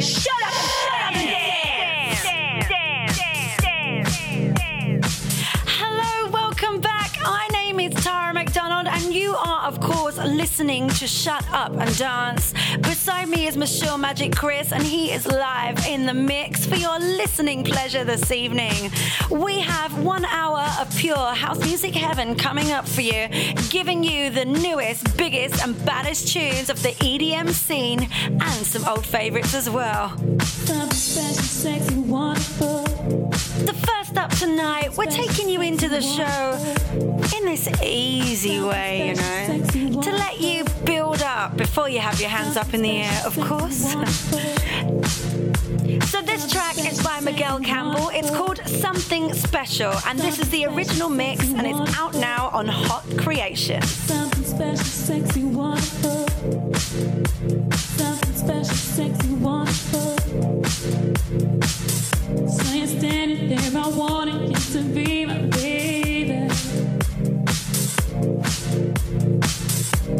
Shut listening to Shut Up and Dance. Beside me is Michelle Magic Chris, and he is live in the mix for your listening pleasure this evening. We have one hour of pure house music heaven coming up for you, giving you the newest, biggest, and baddest tunes of the EDM scene and some old favorites as well. The first up tonight, we're taking you into the show in this easy way, you know, to let you build up before you have your hands up in the air, of course. so, this track is by Miguel Campbell. It's called Something Special, and this is the original mix, and it's out now on Hot Creation. Something special, sexy, wonderful. Something special, sexy, wonderful. There, I wanted you to be my baby.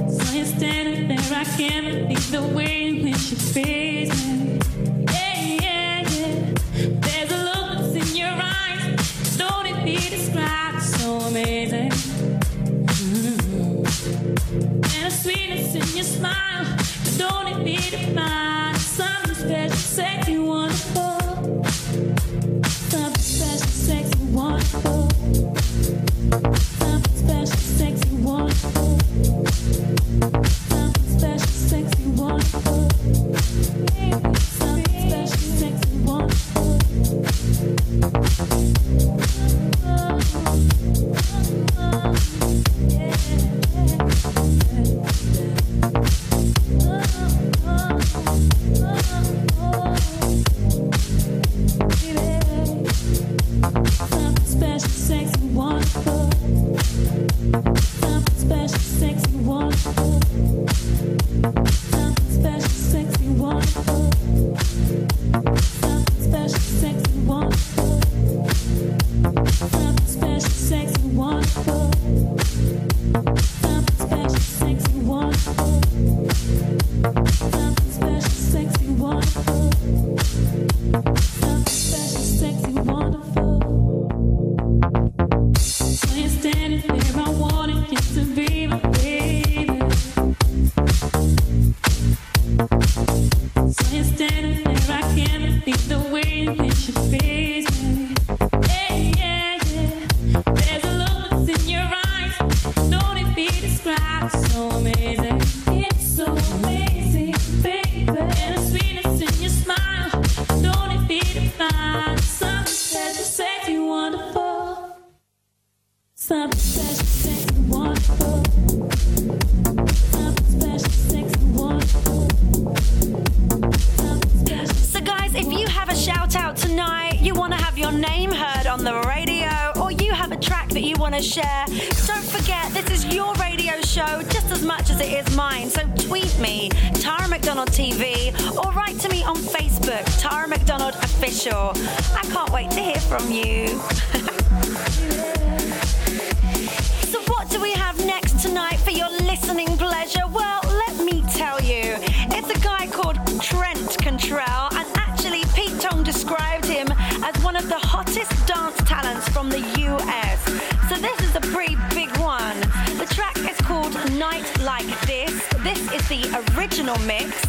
So you're standing there, I can't believe the way you face me. Yeah, yeah, yeah. There's a look in your eyes, don't? So amazing. Mm-hmm. And a sweetness in your smile, don't it be? Original mix,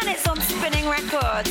and it's on Spinnin' Records.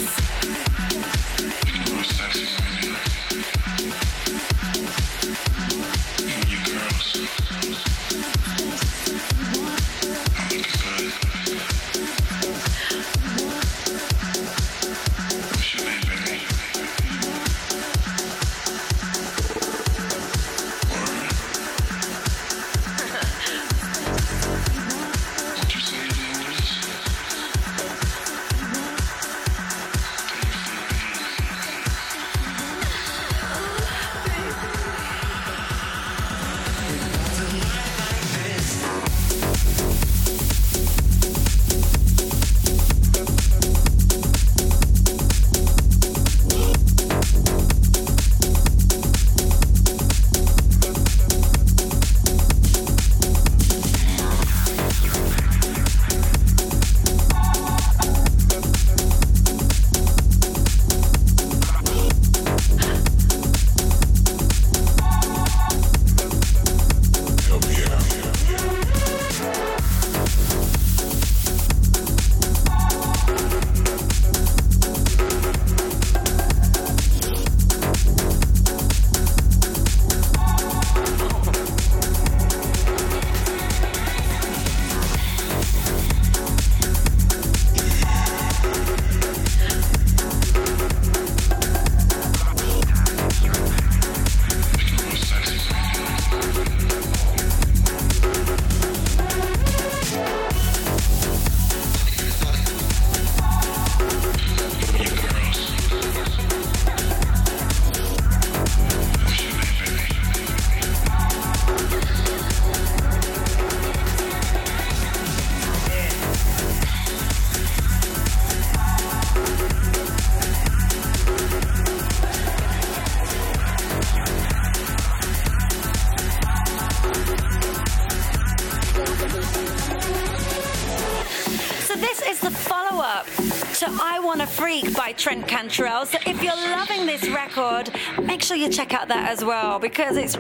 Trent Cantrelle. So if you're loving this record, make sure you check out that as well because it's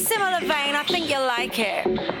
similar vein. I think you'll like it.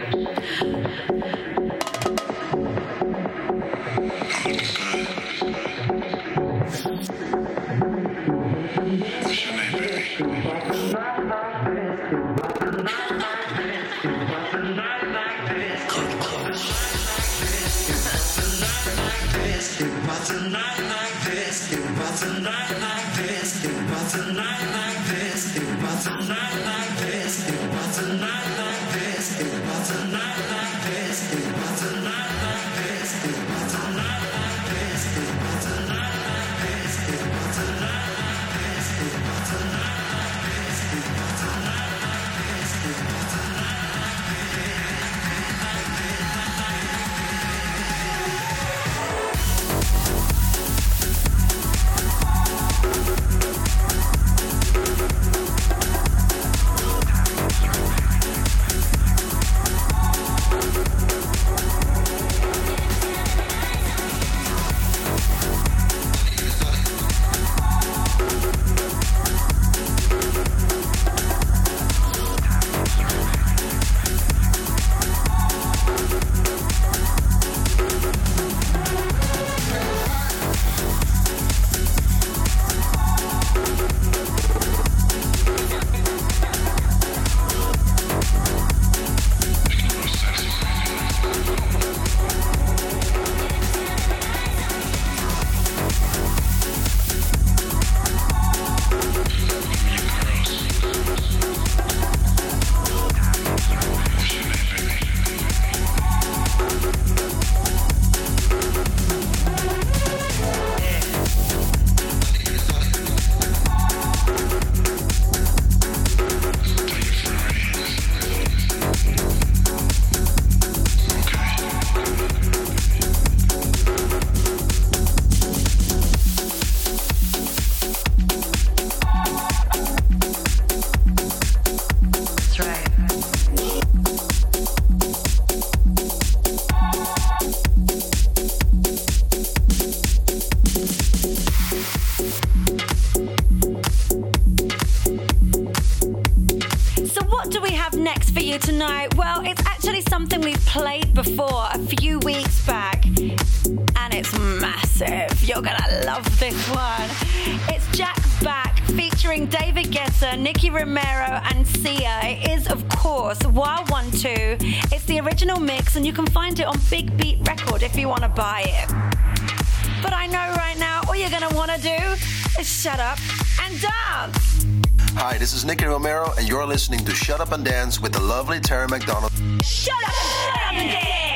Is shut up and dance. Hi, this is Nicky Romero, and you're listening to Shut Up and Dance with the lovely Terry McDonald. Shut up and dance.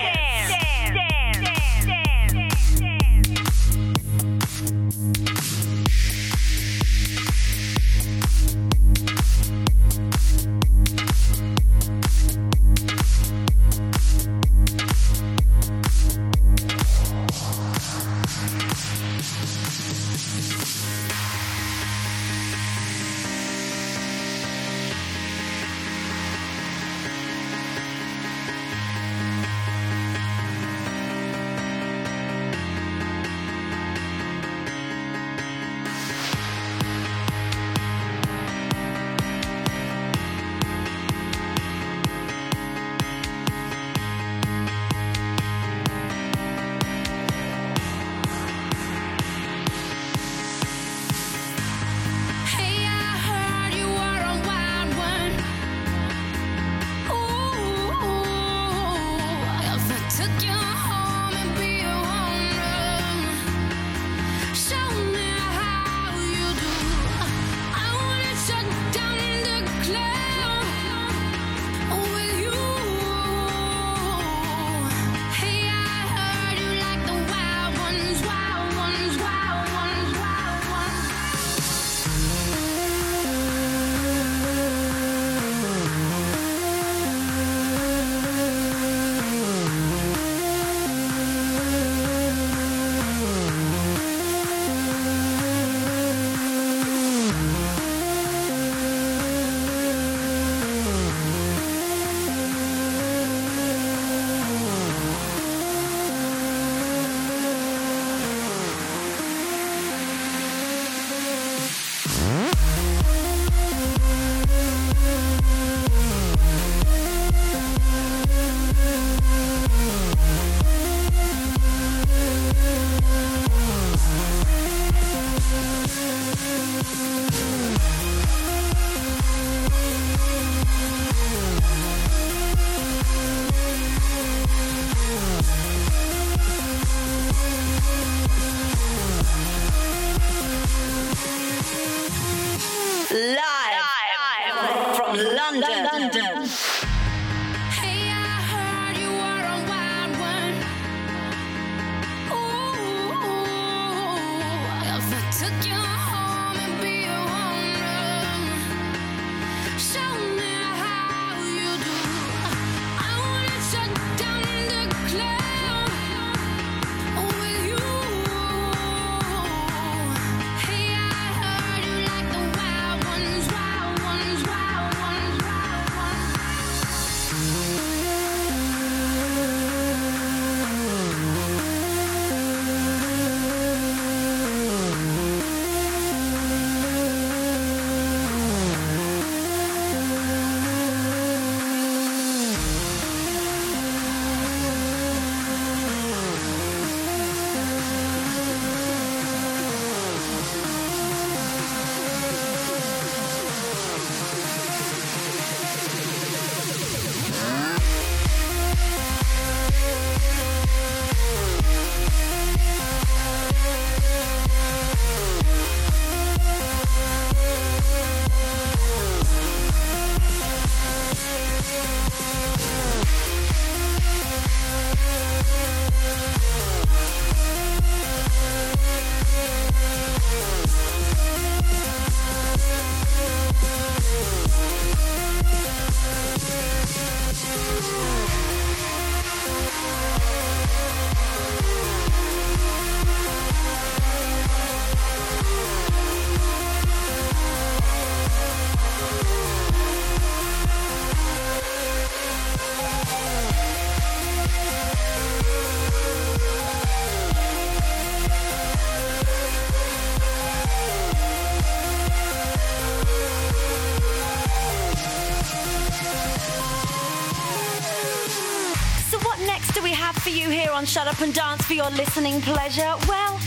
Your listening pleasure? Well,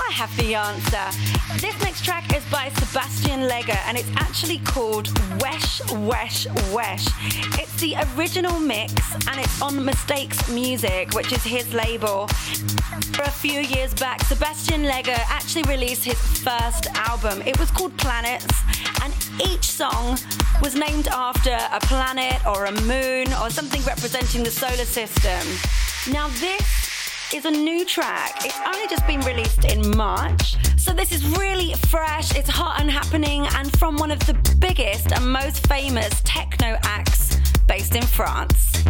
I have the answer. This next track is by Sebastien Leger and it's actually called Wesh Wesh Wesh. It's the original mix and it's on Mistakes Music, which is his label. For a few years back, Sebastien Leger actually released his first album. It was called Planets, and each song was named after a planet or a moon or something representing the solar system. Now, this is a new track. It's only just been released in March. So this is really fresh, it's hot and happening, and from one of the biggest and most famous techno acts based in France.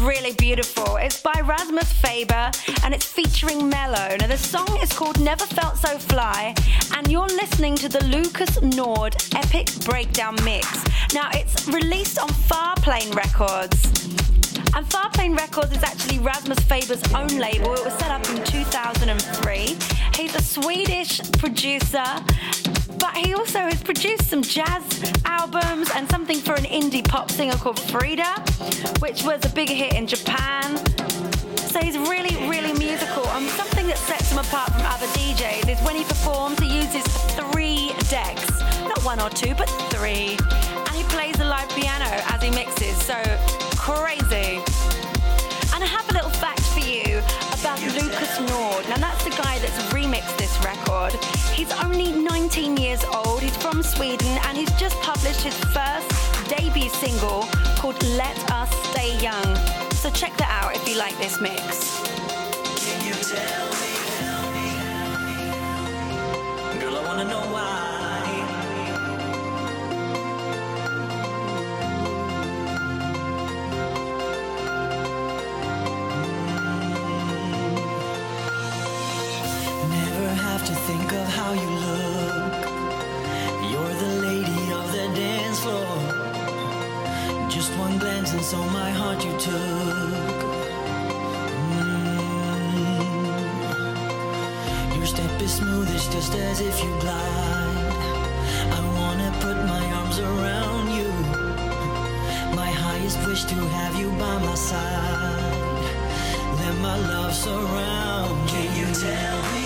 Really beautiful. It's by Rasmus Faber and it's featuring Mello. Now the song is called Never Felt So Fly and you're listening to the Lucas Nord Epic Breakdown Mix. Now it's released on Farplane Records. And Farplane Records is actually Rasmus Faber's own label. It was set up in 2003. He's a Swedish producer, but he also has produced some jazz albums and something for an indie pop singer called Frida, which was a big hit in Japan. So he's really, really musical. And something that sets him apart from other DJs is when he performs, he uses three decks. Not one or two, but three. And he plays the live piano as he mixes. So crazy. And I have a little fact for you about Lucas Nord. Now that's the guy that's remixed this record. He's only 19 years old. He's from Sweden and he's just published his first debut single called Let Us Stay Young. So check that out if you like this mix. Girl, I wanna know my heart you took. Mm. Your step is smooth, it's just as if you glide. I wanna put my arms around you. My highest wish to have you by my side. Let my love surround. Can you tell me?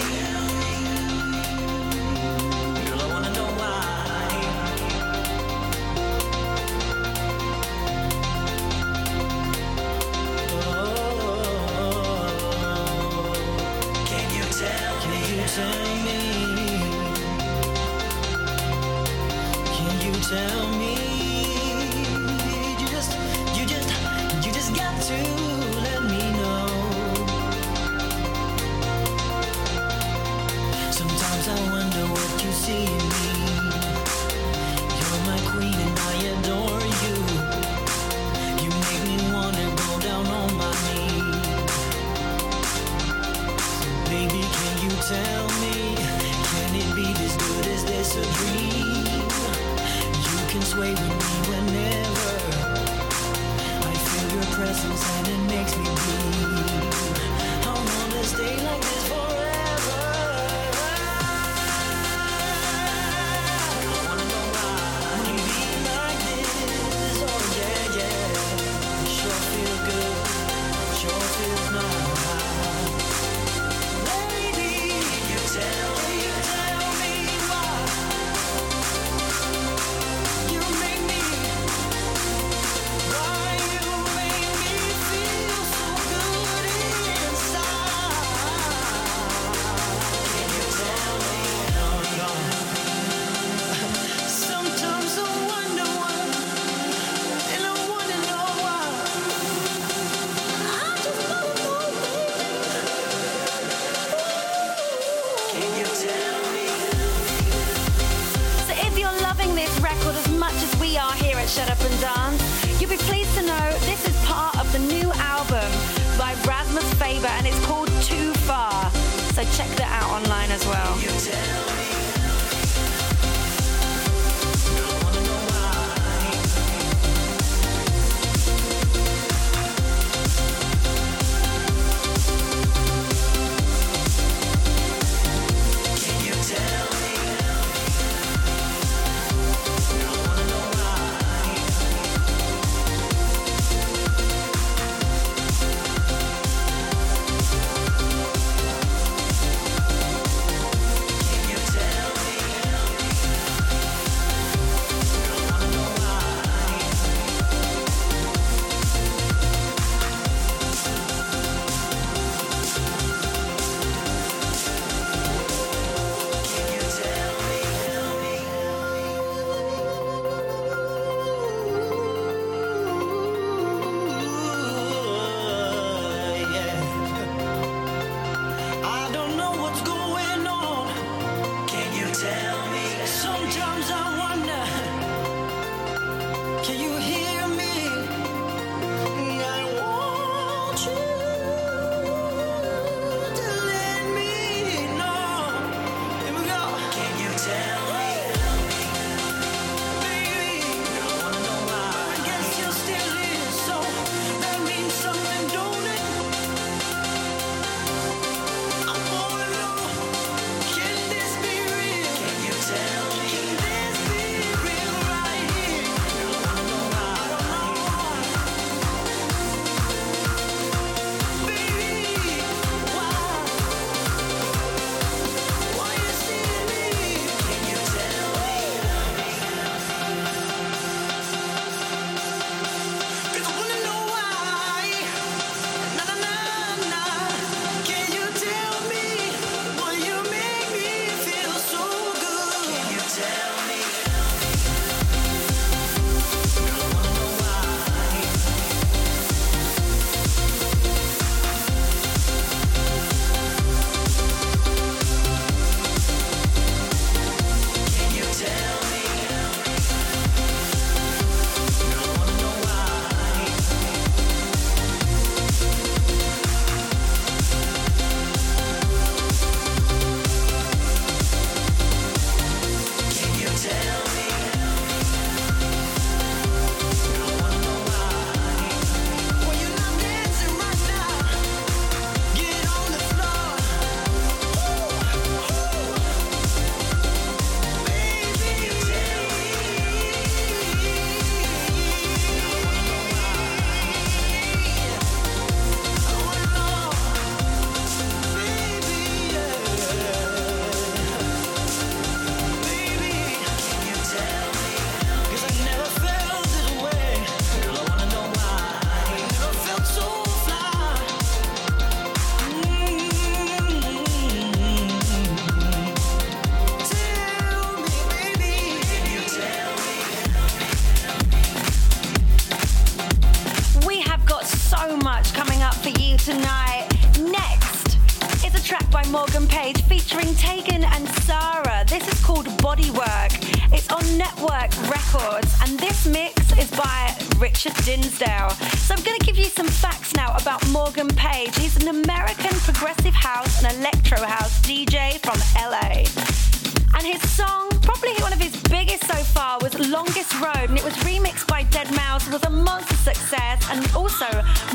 Morgan Page featuring Tegan and Sara. This is called Bodywork. It's on Nettwerk Records, and this mix is by Richard Dinsdale. So I'm going to give you some facts now about Morgan Page. He's an American progressive house and electro house DJ from LA. And his song, probably one of his biggest so far, was Longest Road, and it was remixed by deadmau5, was a monster success, and also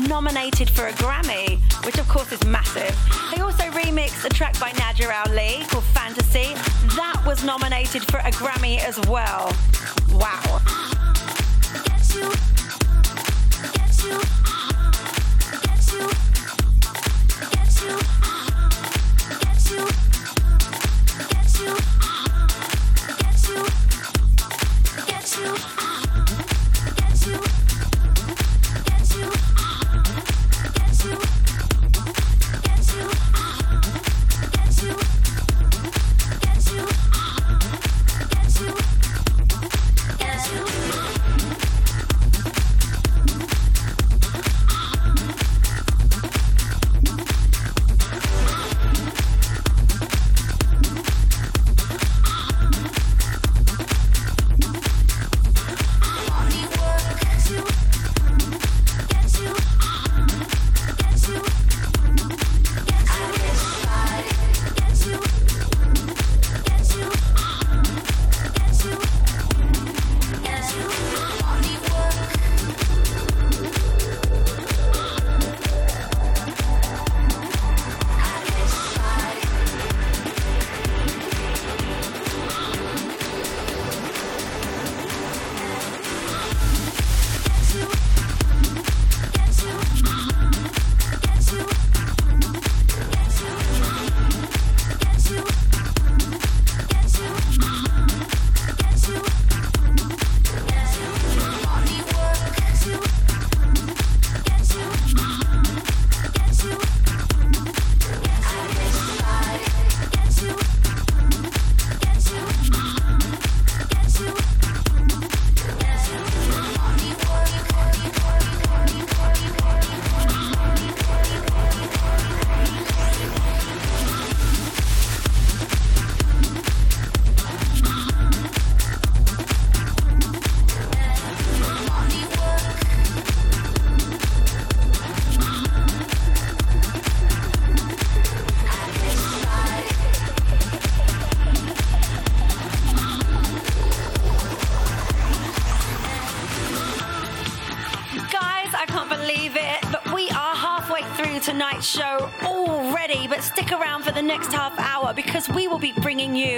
nominated for a Grammy, which of course is massive. He also remixed a track by Nadia Ali called Fantasy. That was nominated for a Grammy as well. Wow. I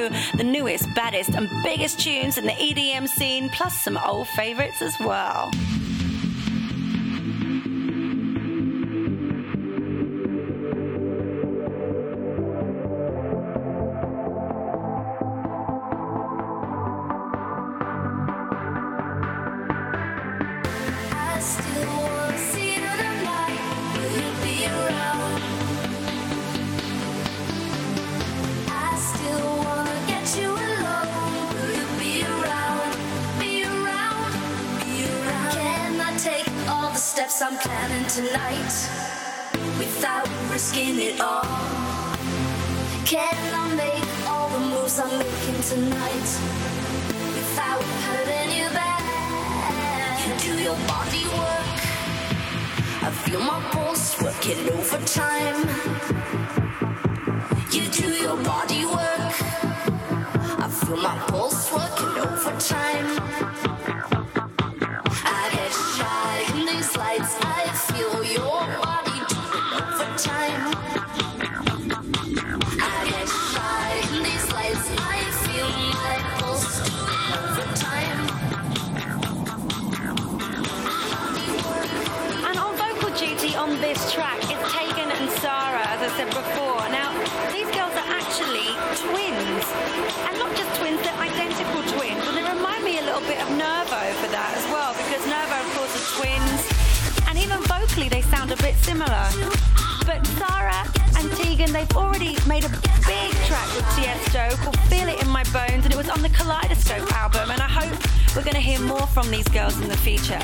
the newest, baddest, and biggest tunes in the EDM scene, plus some old favorites as well. Steps I'm planning tonight without risking it all? Can I make all the moves I'm making tonight without hurting you back? You do your body work. I feel my pulse working overtime. You do your body work. I feel my pulse working overtime. Vocally, they sound a bit similar. But Sara and Tegan, they've already made a big track with Tiesto called Feel It in My Bones, and it was on the Kaleidoscope album. And I hope we're going to hear more from these girls in the future.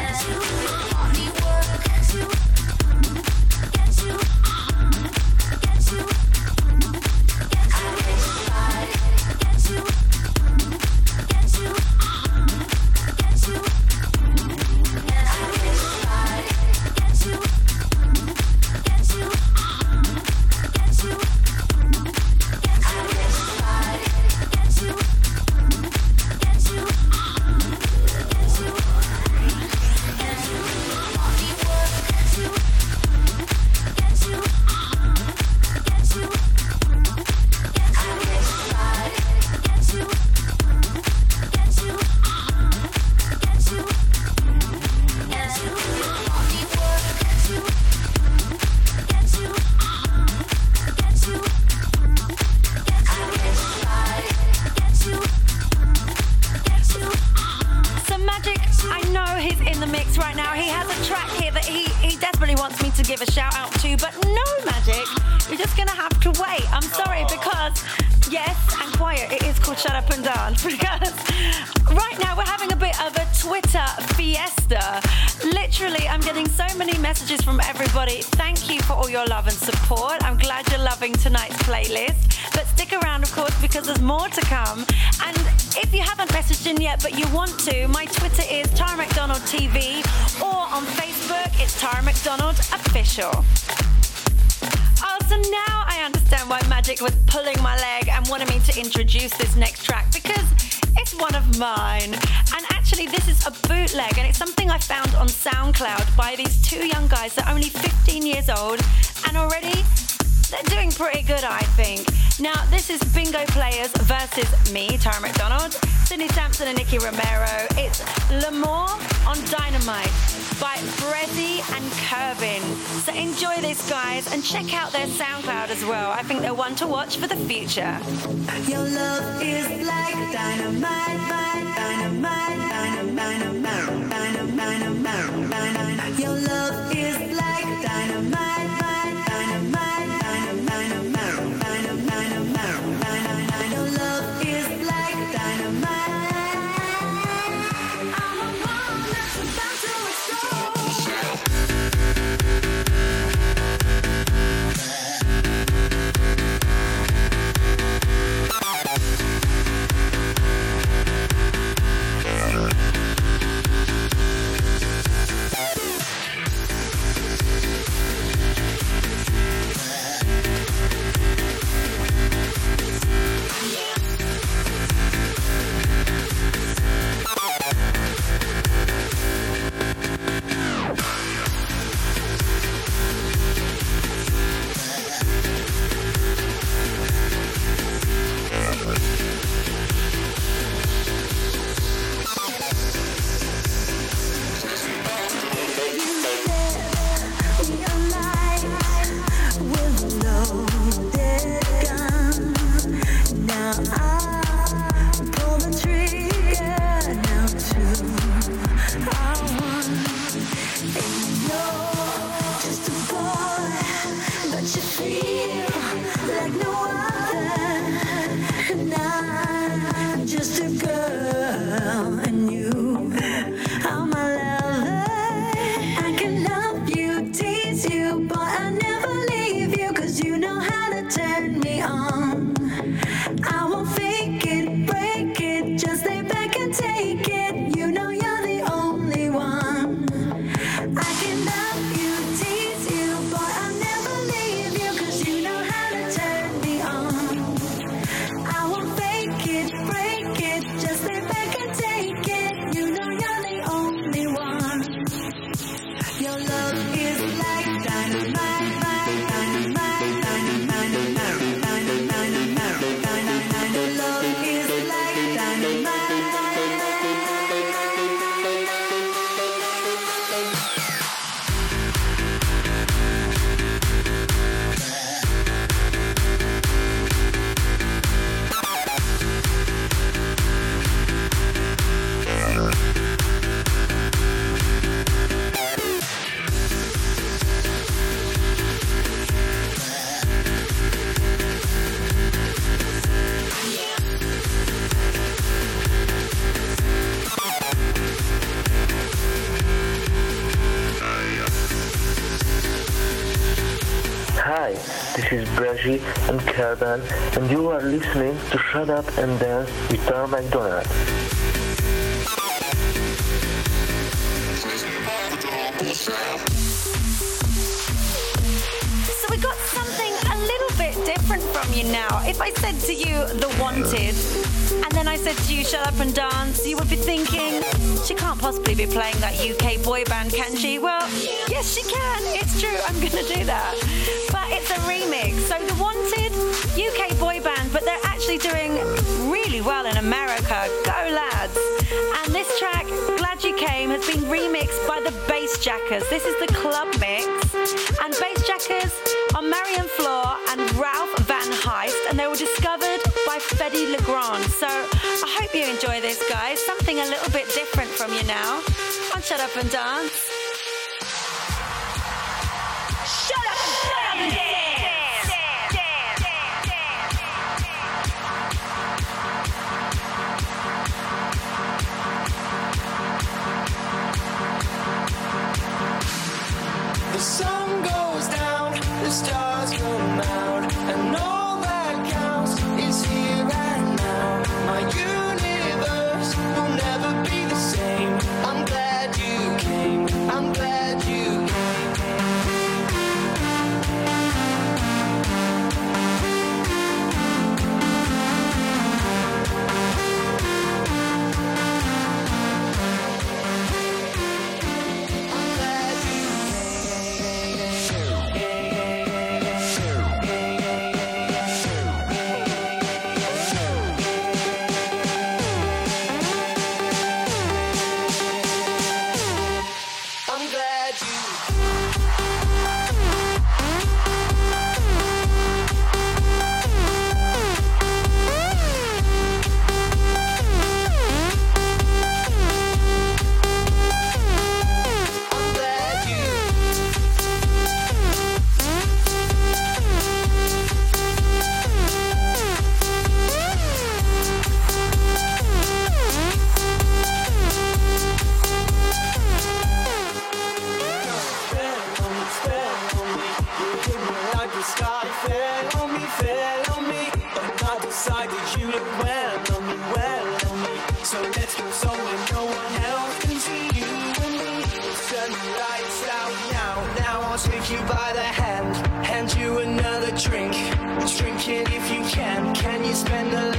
Enjoy this, guys, and check out their SoundCloud as well. I think they're one to watch for the future. Your love is like dynamite, dynamite, dynamite, dynamite, dynamite, dynamite. Your love Shut Up and Dance with Tara McDonald. So we got something a little bit different from you now. If I said to you, The Wanted, and then I said to you, Shut Up and Dance, you would be thinking, she can't possibly be playing that UK boy band, can she? Well, yes, she can. It's true. I'm going to do that. But it's a remix. Doing really well in America. Go, lads. And this track, Glad You Came, has been remixed by the Bassjackers. This is the club mix. And Bassjackers are Marlon Flohr and Ralph van Hilst, and they were discovered by Fedde Le Grand. So I hope you enjoy this, guys. Something a little bit different from you now on Shut Up and Dance. Spend a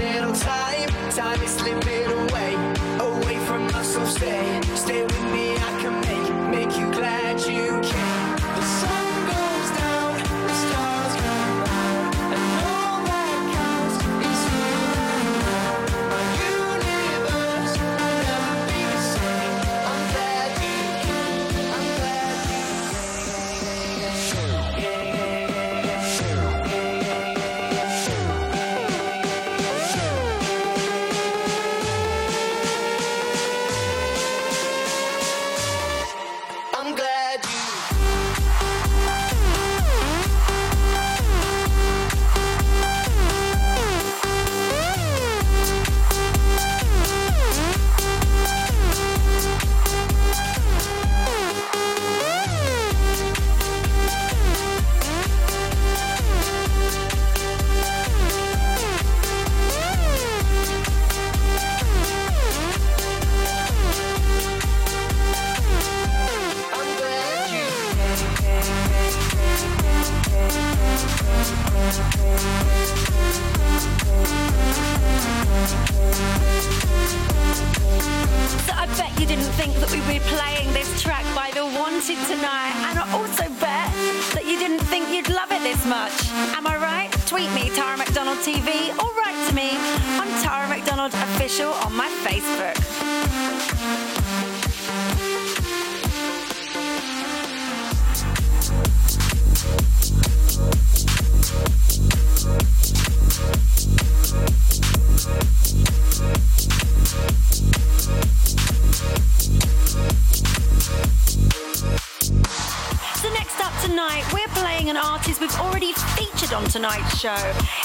artist we've already featured on tonight's show.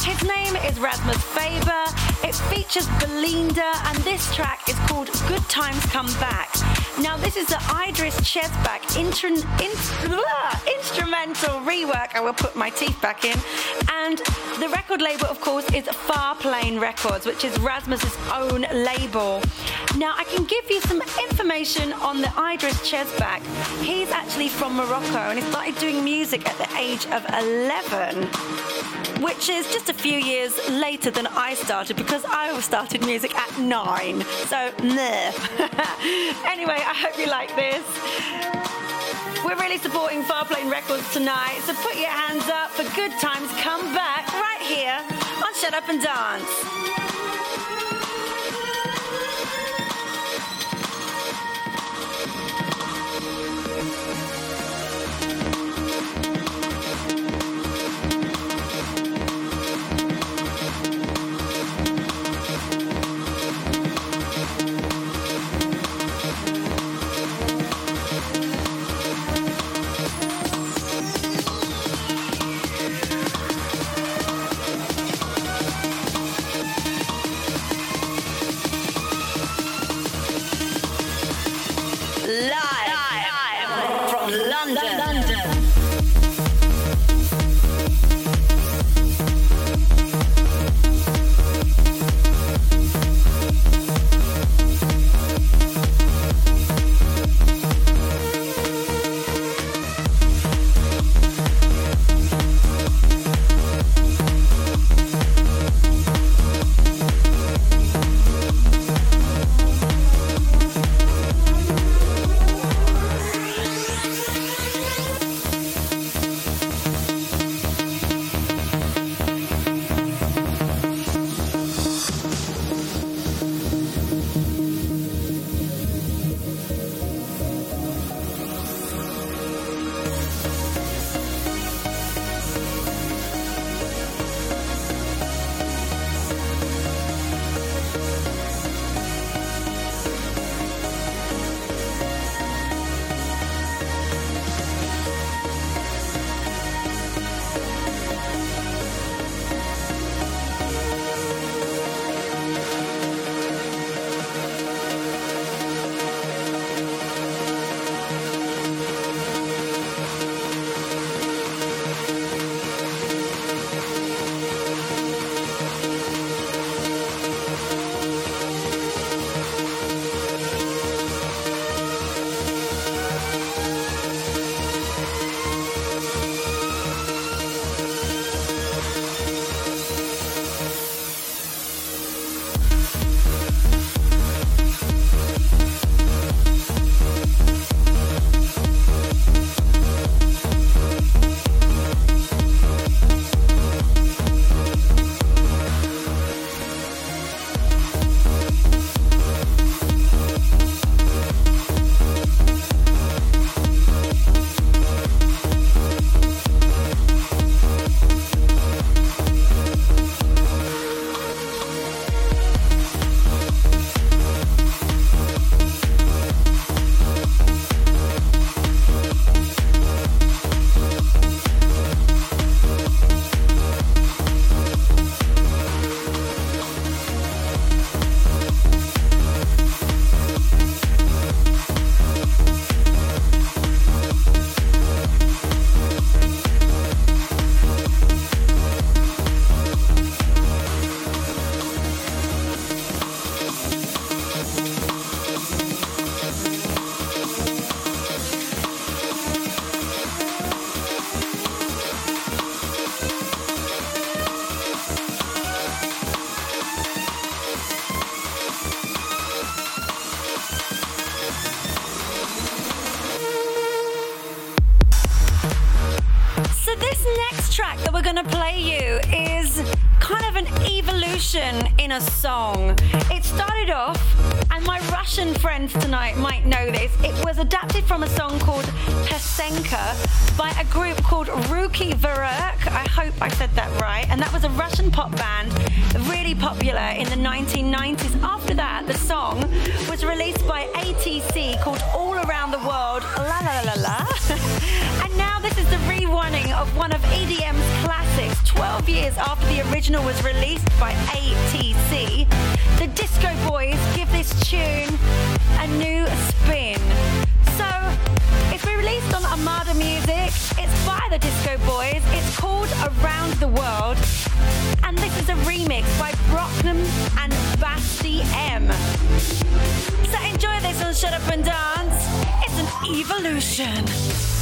His name is Rasmus Faber. It features Belinda, and this track is called Good Times Come Back. Now, this is the Idriss Chebak in- blah, instrumental rework. I will put my teeth back in. And the record label, of course, is Farplane Records, which is Rasmus's own label. Now, I can give you some information on the Idriss Chebak. He's actually from Morocco and he started doing music at the age of 11, which is just a few years later than I started because I started music at nine. So, meh. anyway, I hope you like this. We're really supporting Farplane Records tonight, so put your hands up for good times. Come back right here on Shut Up and Dance. Friends tonight might know this, it was adapted from a song called Pesenka by a group called Ruki Vverh. I hope I said that right. And that was a Russian pop band, really popular in the 1990s. After that, the song was released by ATC called All Around the World, La La La La La. and now this is the re-running of one of EDM's classics, 12 years after the original was released by ATC. The Disco Boys Boys. It's called Around the World. And this is a remix by Brockman and Basti M. So enjoy this on Shut Up and Dance. It's an evolution.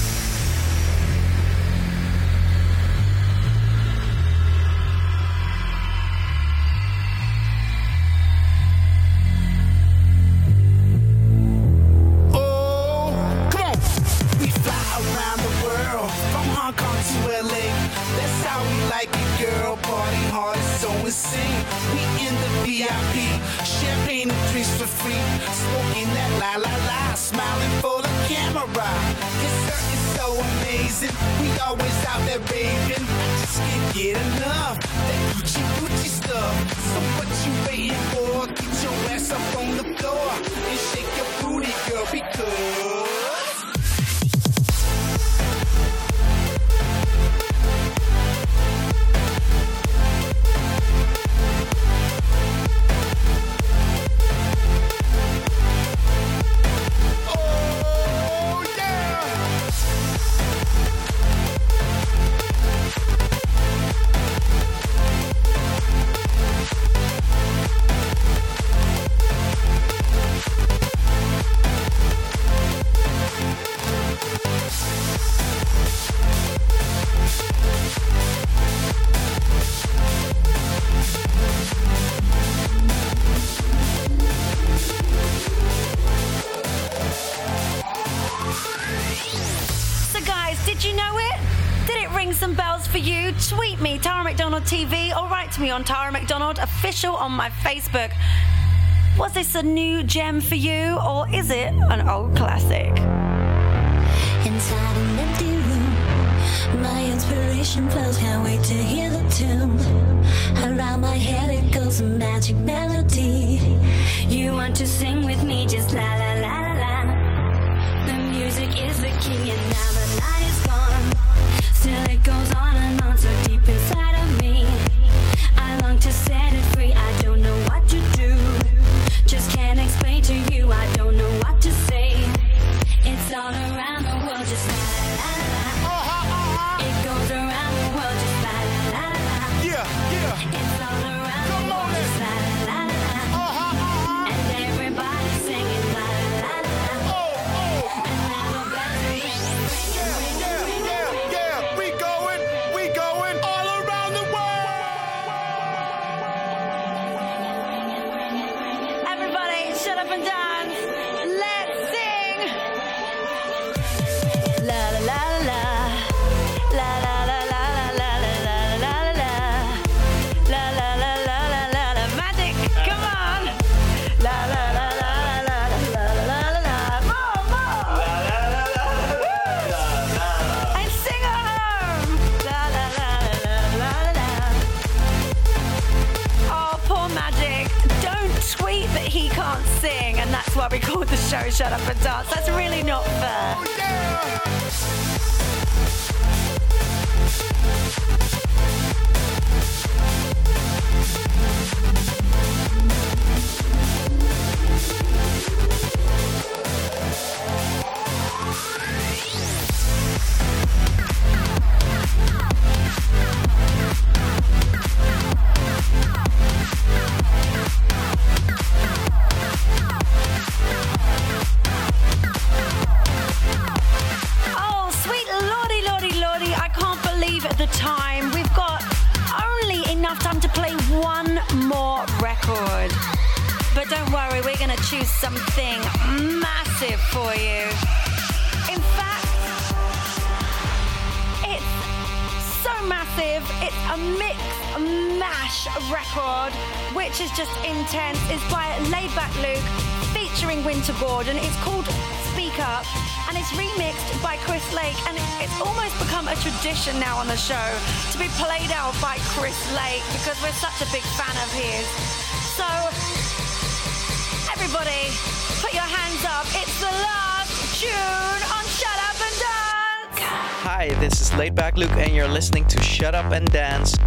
Me on Tara McDonald Official on my Facebook. Was this a new gem for you, or is it an old classic? Inside an empty room, my inspiration flows. Can't wait to hear the tune. Around my head it goes a magic melody. You want to sing with me? Just la la la la la. The music is the key, and now the night is gone. Still it goes Shut Up and Dance. That's really not fair. To something massive for you. In fact, it's so massive. It's a mix mash record, which is just intense. It's by Laidback Luke featuring Wynter Gordon. It's called Speak Up and it's remixed by Chris Lake. And it's almost become a tradition now on the show to be played out by Chris Lake because we're such a big fan of his. So, everybody, put your hands up. It's the last tune on Shut Up and Dance. Hi, this is Laidback Luke, and you're listening to Shut Up and Dance.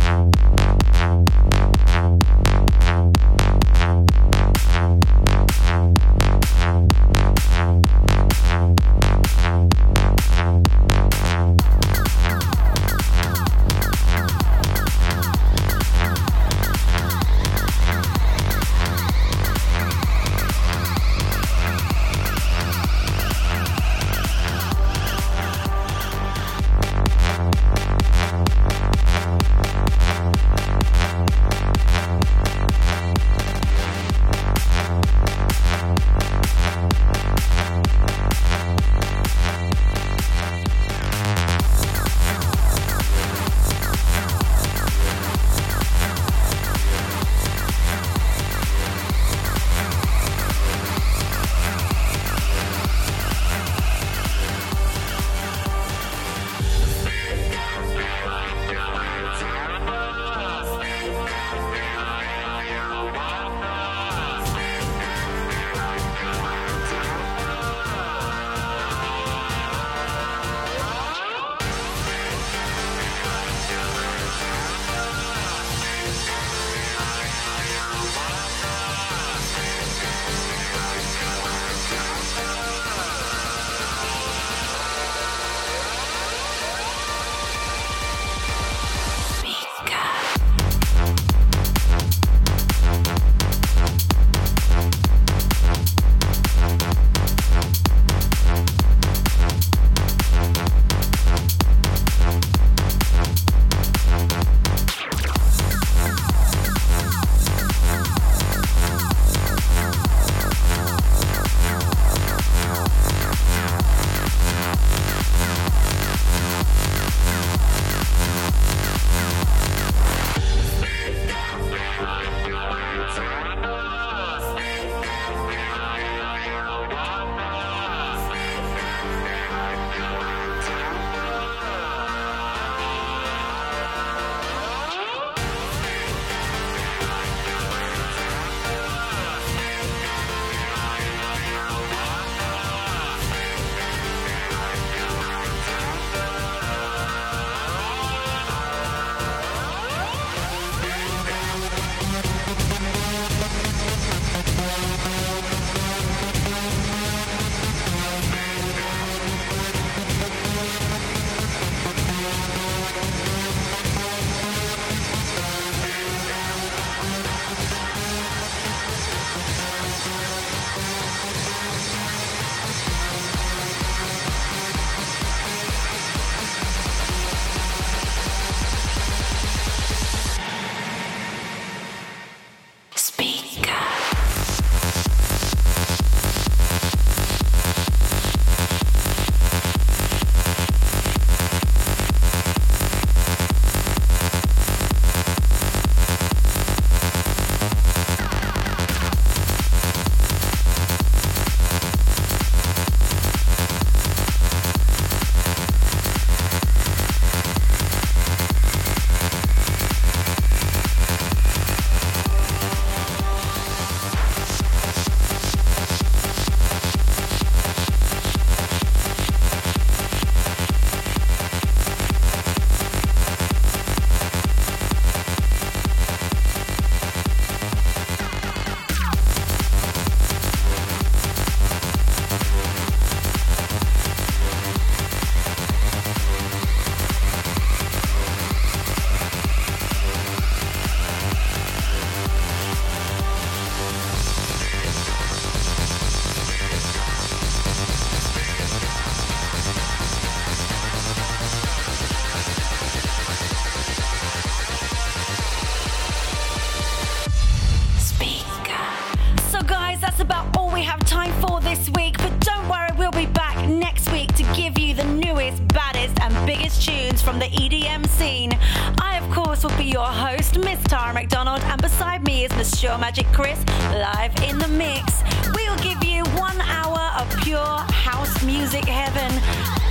pure house music heaven.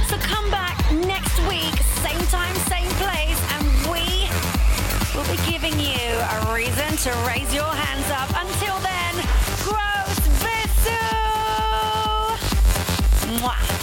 So come back next week, same time, same place, and we will be giving you a reason to raise your hands up. Until then, gross Visu! Mwah.